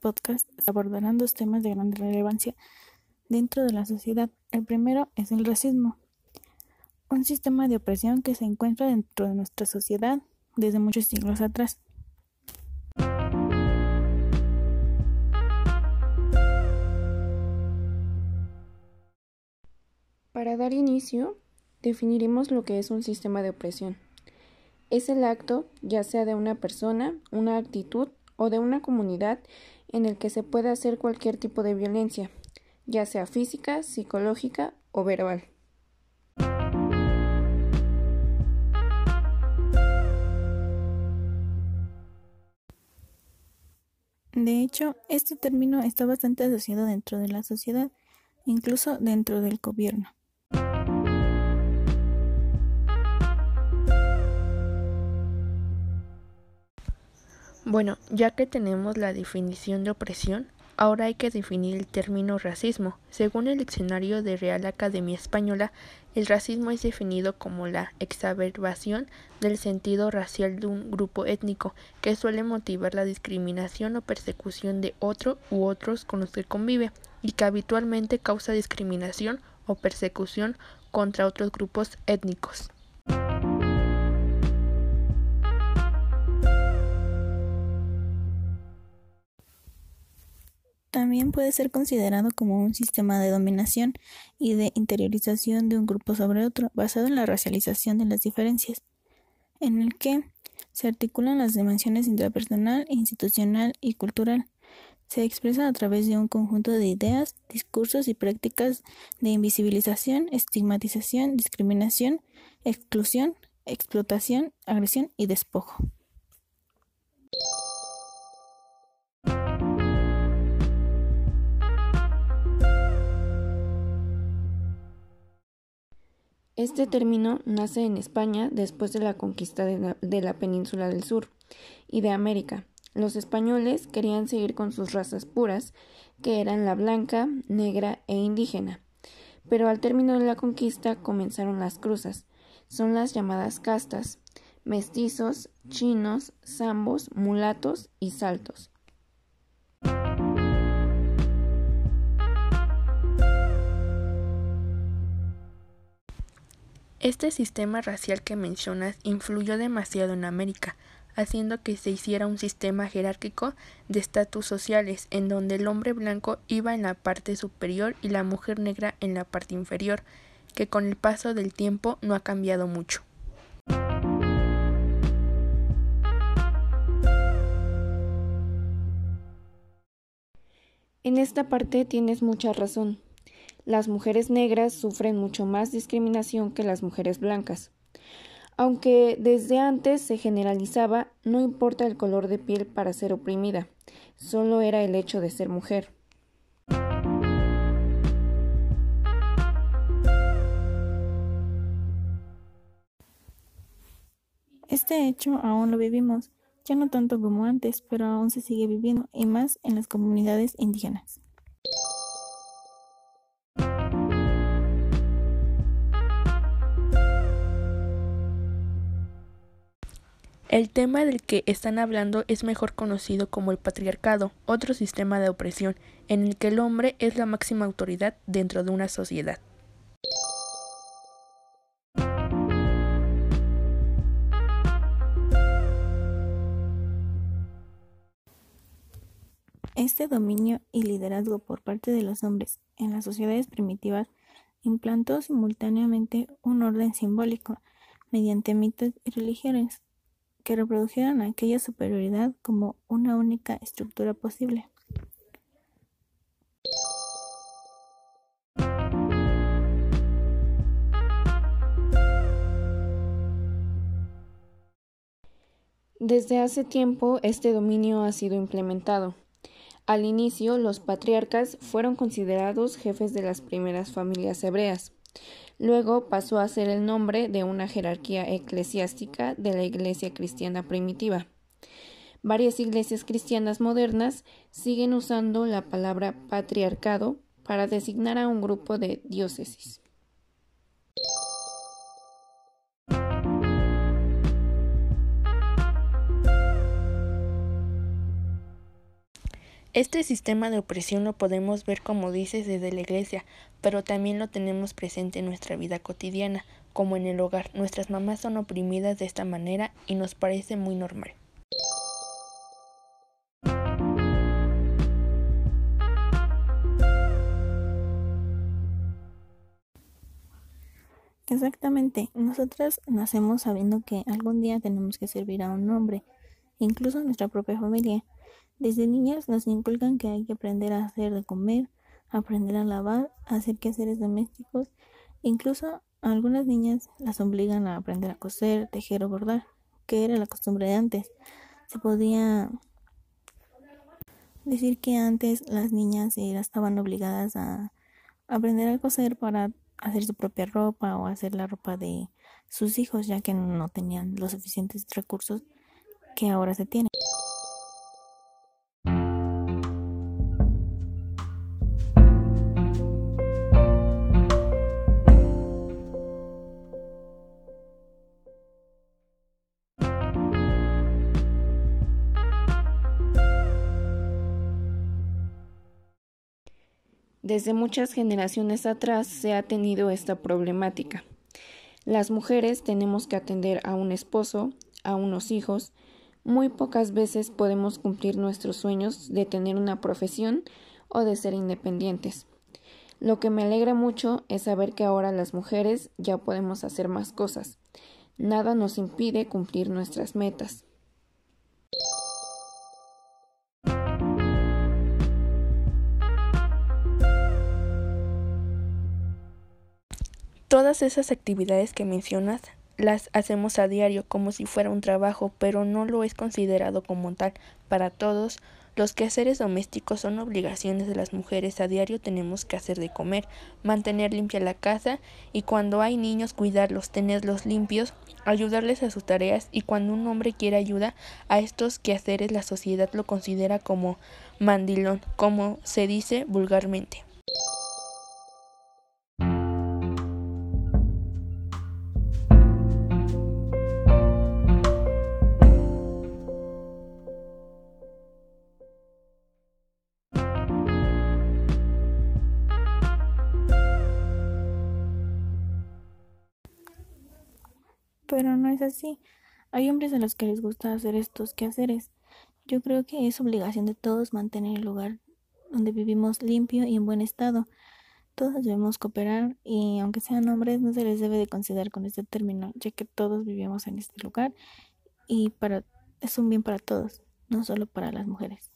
Podcast abordarán dos temas de gran relevancia dentro de la sociedad. El primero es el racismo, un sistema de opresión que se encuentra dentro de nuestra sociedad desde muchos siglos atrás. Para dar inicio, definiremos lo que es un sistema de opresión. Es el acto, ya sea de una persona, una actitud o de una comunidad, en el que se puede hacer cualquier tipo de violencia, ya sea física, psicológica o verbal. De hecho, este término está bastante asociado dentro de la sociedad, incluso dentro del gobierno. Bueno, ya que tenemos la definición de opresión, ahora hay que definir el término racismo. Según el diccionario de Real Academia Española, el racismo es definido como la exacerbación del sentido racial de un grupo étnico que suele motivar la discriminación o persecución de otro u otros con los que convive y que habitualmente causa discriminación o persecución contra otros grupos étnicos. También puede ser considerado como un sistema de dominación y de interiorización de un grupo sobre otro, basado en la racialización de las diferencias, en el que se articulan las dimensiones intrapersonal, institucional y cultural. Se expresa a través de un conjunto de ideas, discursos y prácticas de invisibilización, estigmatización, discriminación, exclusión, explotación, agresión y despojo. Este término nace en España después de la conquista de la, península del sur y de América. Los españoles querían seguir con sus razas puras, que eran la blanca, negra e indígena. Pero al término de la conquista comenzaron las cruzas. Son las llamadas castas, mestizos, chinos, zambos, mulatos y saltos. Este sistema racial que mencionas influyó demasiado en América, haciendo que se hiciera un sistema jerárquico de estatus sociales, en donde el hombre blanco iba en la parte superior y la mujer negra en la parte inferior, que con el paso del tiempo no ha cambiado mucho. En esta parte tienes mucha razón las mujeres negras sufren mucho más discriminación que las mujeres blancas. Aunque desde antes se generalizaba, no importa el color de piel para ser oprimida, solo era el hecho de ser mujer. Este hecho aún lo vivimos, ya no tanto como antes, pero aún se sigue viviendo, y más en las comunidades indígenas. El tema del que están hablando es mejor conocido como el patriarcado, otro sistema de opresión, en el que el hombre es la máxima autoridad dentro de una sociedad. Este dominio y liderazgo por parte de los hombres en las sociedades primitivas implantó simultáneamente un orden simbólico mediante mitos y religiones que reprodujeron aquella superioridad como una única estructura posible. Desde hace tiempo este dominio ha sido implementado. Al inicio, los patriarcas fueron considerados jefes de las primeras familias hebreas. Luego pasó a ser el nombre de una jerarquía eclesiástica de la Iglesia cristiana primitiva. Varias iglesias cristianas modernas siguen usando la palabra patriarcado para designar a un grupo de diócesis. Este sistema de opresión lo podemos ver, como dices, desde la iglesia, pero también lo tenemos presente en nuestra vida cotidiana, como en el hogar. Nuestras mamás son oprimidas de esta manera y nos parece muy normal. Exactamente, nosotras nacemos sabiendo que algún día tenemos que servir a un hombre, incluso nuestra propia familia. Desde niñas nos inculcan que hay que aprender a hacer de comer, aprender a lavar, hacer quehaceres domésticos. Incluso algunas niñas las obligan a aprender a coser, tejer o bordar, que era la costumbre de antes. Se podía decir que antes las niñas estaban obligadas a aprender a coser para hacer su propia ropa o hacer la ropa de sus hijos, ya que no tenían los suficientes recursos que ahora se tienen. Desde muchas generaciones atrás se ha tenido esta problemática. Las mujeres tenemos que atender a un esposo, a unos hijos. Muy pocas veces podemos cumplir nuestros sueños de tener una profesión o de ser independientes. Lo que me alegra mucho es saber que ahora las mujeres ya podemos hacer más cosas. Nada nos impide cumplir nuestras metas. Todas esas actividades que mencionas las hacemos a diario como si fuera un trabajo, pero no lo es considerado como tal. Para todos, los quehaceres domésticos son obligaciones de las mujeres. A diario tenemos que hacer de comer, mantener limpia la casa y cuando hay niños cuidarlos, tenerlos limpios, ayudarles a sus tareas y cuando un hombre quiere ayuda a estos quehaceres la sociedad lo considera como mandilón, como se dice vulgarmente. Pero no es así. Hay hombres a los que les gusta hacer estos quehaceres. Yo creo que es obligación de todos mantener el lugar donde vivimos limpio y en buen estado. Todos debemos cooperar y aunque sean hombres no se les debe de considerar con este término, ya que todos vivimos en este lugar y para es un bien para todos, no solo para las mujeres.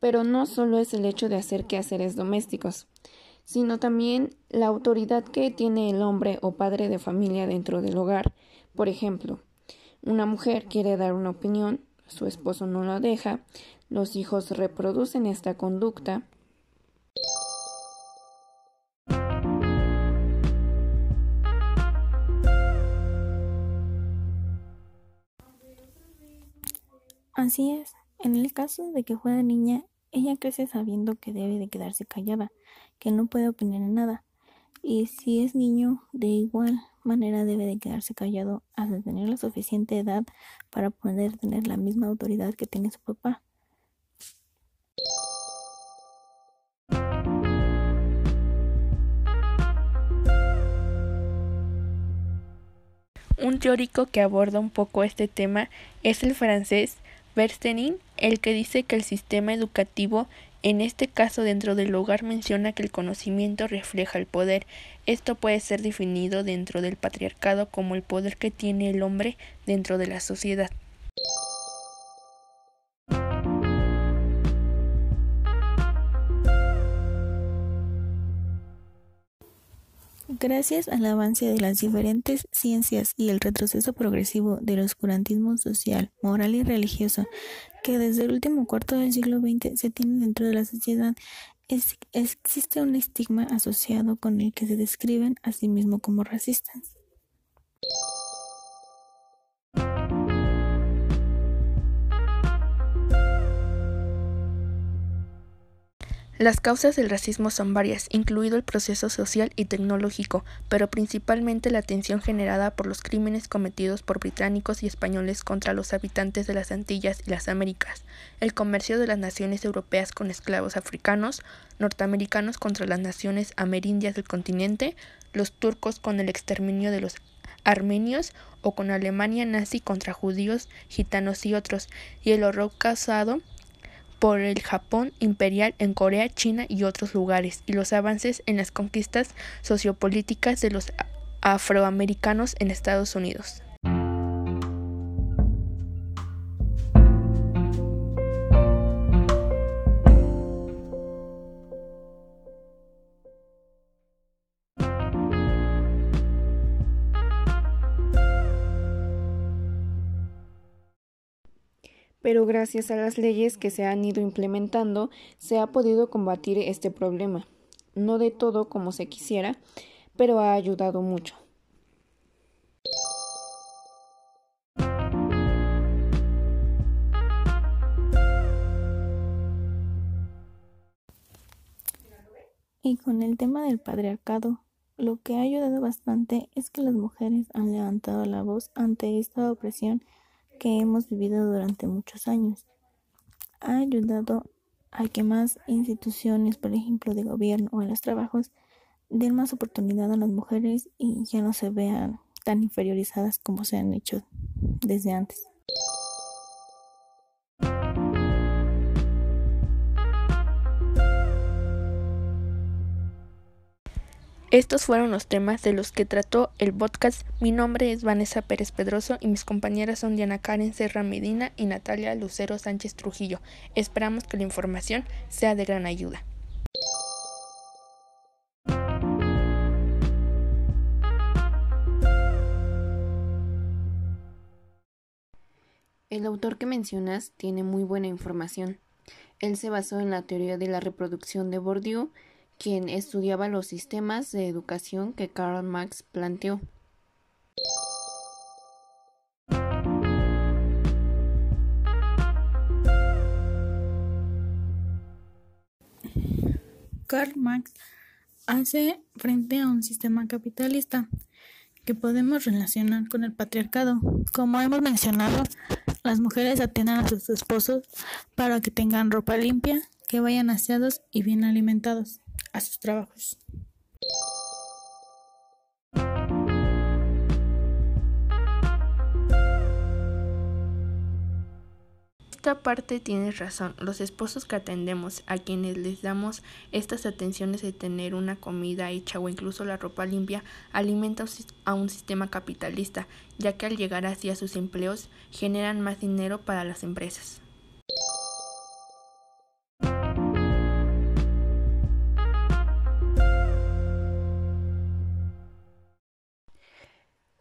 Pero no solo es el hecho de hacer quehaceres domésticos, sino también la autoridad que tiene el hombre o padre de familia dentro del hogar. Por ejemplo, una mujer quiere dar una opinión, su esposo no la deja, los hijos reproducen esta conducta, Así es. En el caso de que fuera niña, ella crece sabiendo que debe de quedarse callada, que no puede opinar en nada. Y si es niño, de igual manera debe de quedarse callado hasta tener la suficiente edad para poder tener la misma autoridad que tiene su papá. Un teórico que aborda un poco este tema es el francés Berstein, el que dice que el sistema educativo, en este caso dentro del hogar, menciona que el conocimiento refleja el poder. Esto puede ser definido dentro del patriarcado como el poder que tiene el hombre dentro de la sociedad. Gracias al avance de las diferentes ciencias y el retroceso progresivo del oscurantismo social, moral y religioso que desde el último cuarto del siglo XX se tiene dentro de la sociedad, existe un estigma asociado con el que se describen a sí mismos como racistas. Las causas del racismo son varias, incluido el proceso social y tecnológico, pero principalmente la tensión generada por los crímenes cometidos por británicos y españoles contra los habitantes de las Antillas y las Américas, el comercio de las naciones europeas con esclavos africanos, norteamericanos contra las naciones amerindias del continente, los turcos con el exterminio de los armenios o con Alemania nazi contra judíos, gitanos y otros, y el horror causado por el Japón imperial en Corea, China y otros lugares, y los avances en las conquistas sociopolíticas de los afroamericanos en Estados Unidos. Pero gracias a las leyes que se han ido implementando se ha podido combatir este problema. No de todo como se quisiera, pero ha ayudado mucho. Y con el tema del patriarcado, lo que ha ayudado bastante es que las mujeres han levantado la voz ante esta opresión que hemos vivido durante muchos años. Ha ayudado a que más instituciones, por ejemplo, de gobierno o en los trabajos, den más oportunidad a las mujeres y ya no se vean tan inferiorizadas como se han hecho desde antes. Estos fueron los temas de los que trató el podcast. Mi nombre es Vanessa Pérez Pedroso y mis compañeras son Diana Karen Serra Medina y Natalia Lucero Sánchez Trujillo. Esperamos que la información sea de gran ayuda. El autor que mencionas tiene muy buena información. Él se basó en la teoría de la reproducción de Bourdieu quien estudiaba los sistemas de educación que Karl Marx planteó. Karl Marx hace frente a un sistema capitalista que podemos relacionar con el patriarcado. Como hemos mencionado, las mujeres atienden a sus esposos para que tengan ropa limpia, que vayan aseados y bien alimentados a sus trabajos. Esta parte tienes razón. Los esposos que atendemos, a quienes les damos estas atenciones de tener una comida hecha o incluso la ropa limpia, alimenta a un sistema capitalista, ya que al llegar así a sus empleos generan más dinero para las empresas.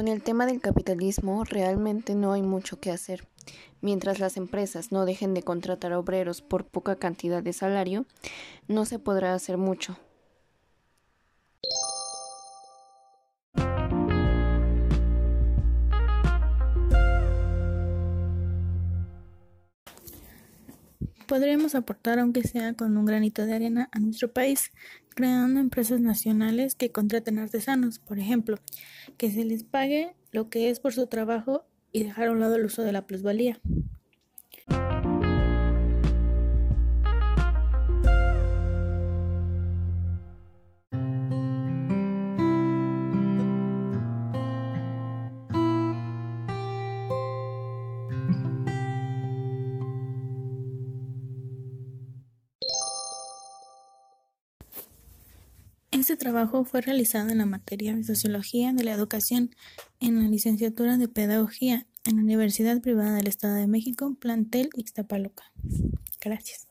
Con el tema del capitalismo realmente no hay mucho que hacer. Mientras las empresas no dejen de contratar obreros por poca cantidad de salario, no se podrá hacer mucho. Podríamos aportar, aunque sea con un granito de arena, a nuestro país, creando empresas nacionales que contraten artesanos, por ejemplo, que se les pague lo que es por su trabajo y dejar a un lado el uso de la plusvalía. Trabajo fue realizado en la materia de Sociología de la Educación en la licenciatura de Pedagogía en la Universidad Privada del Estado de México, plantel Ixtapaluca. Gracias.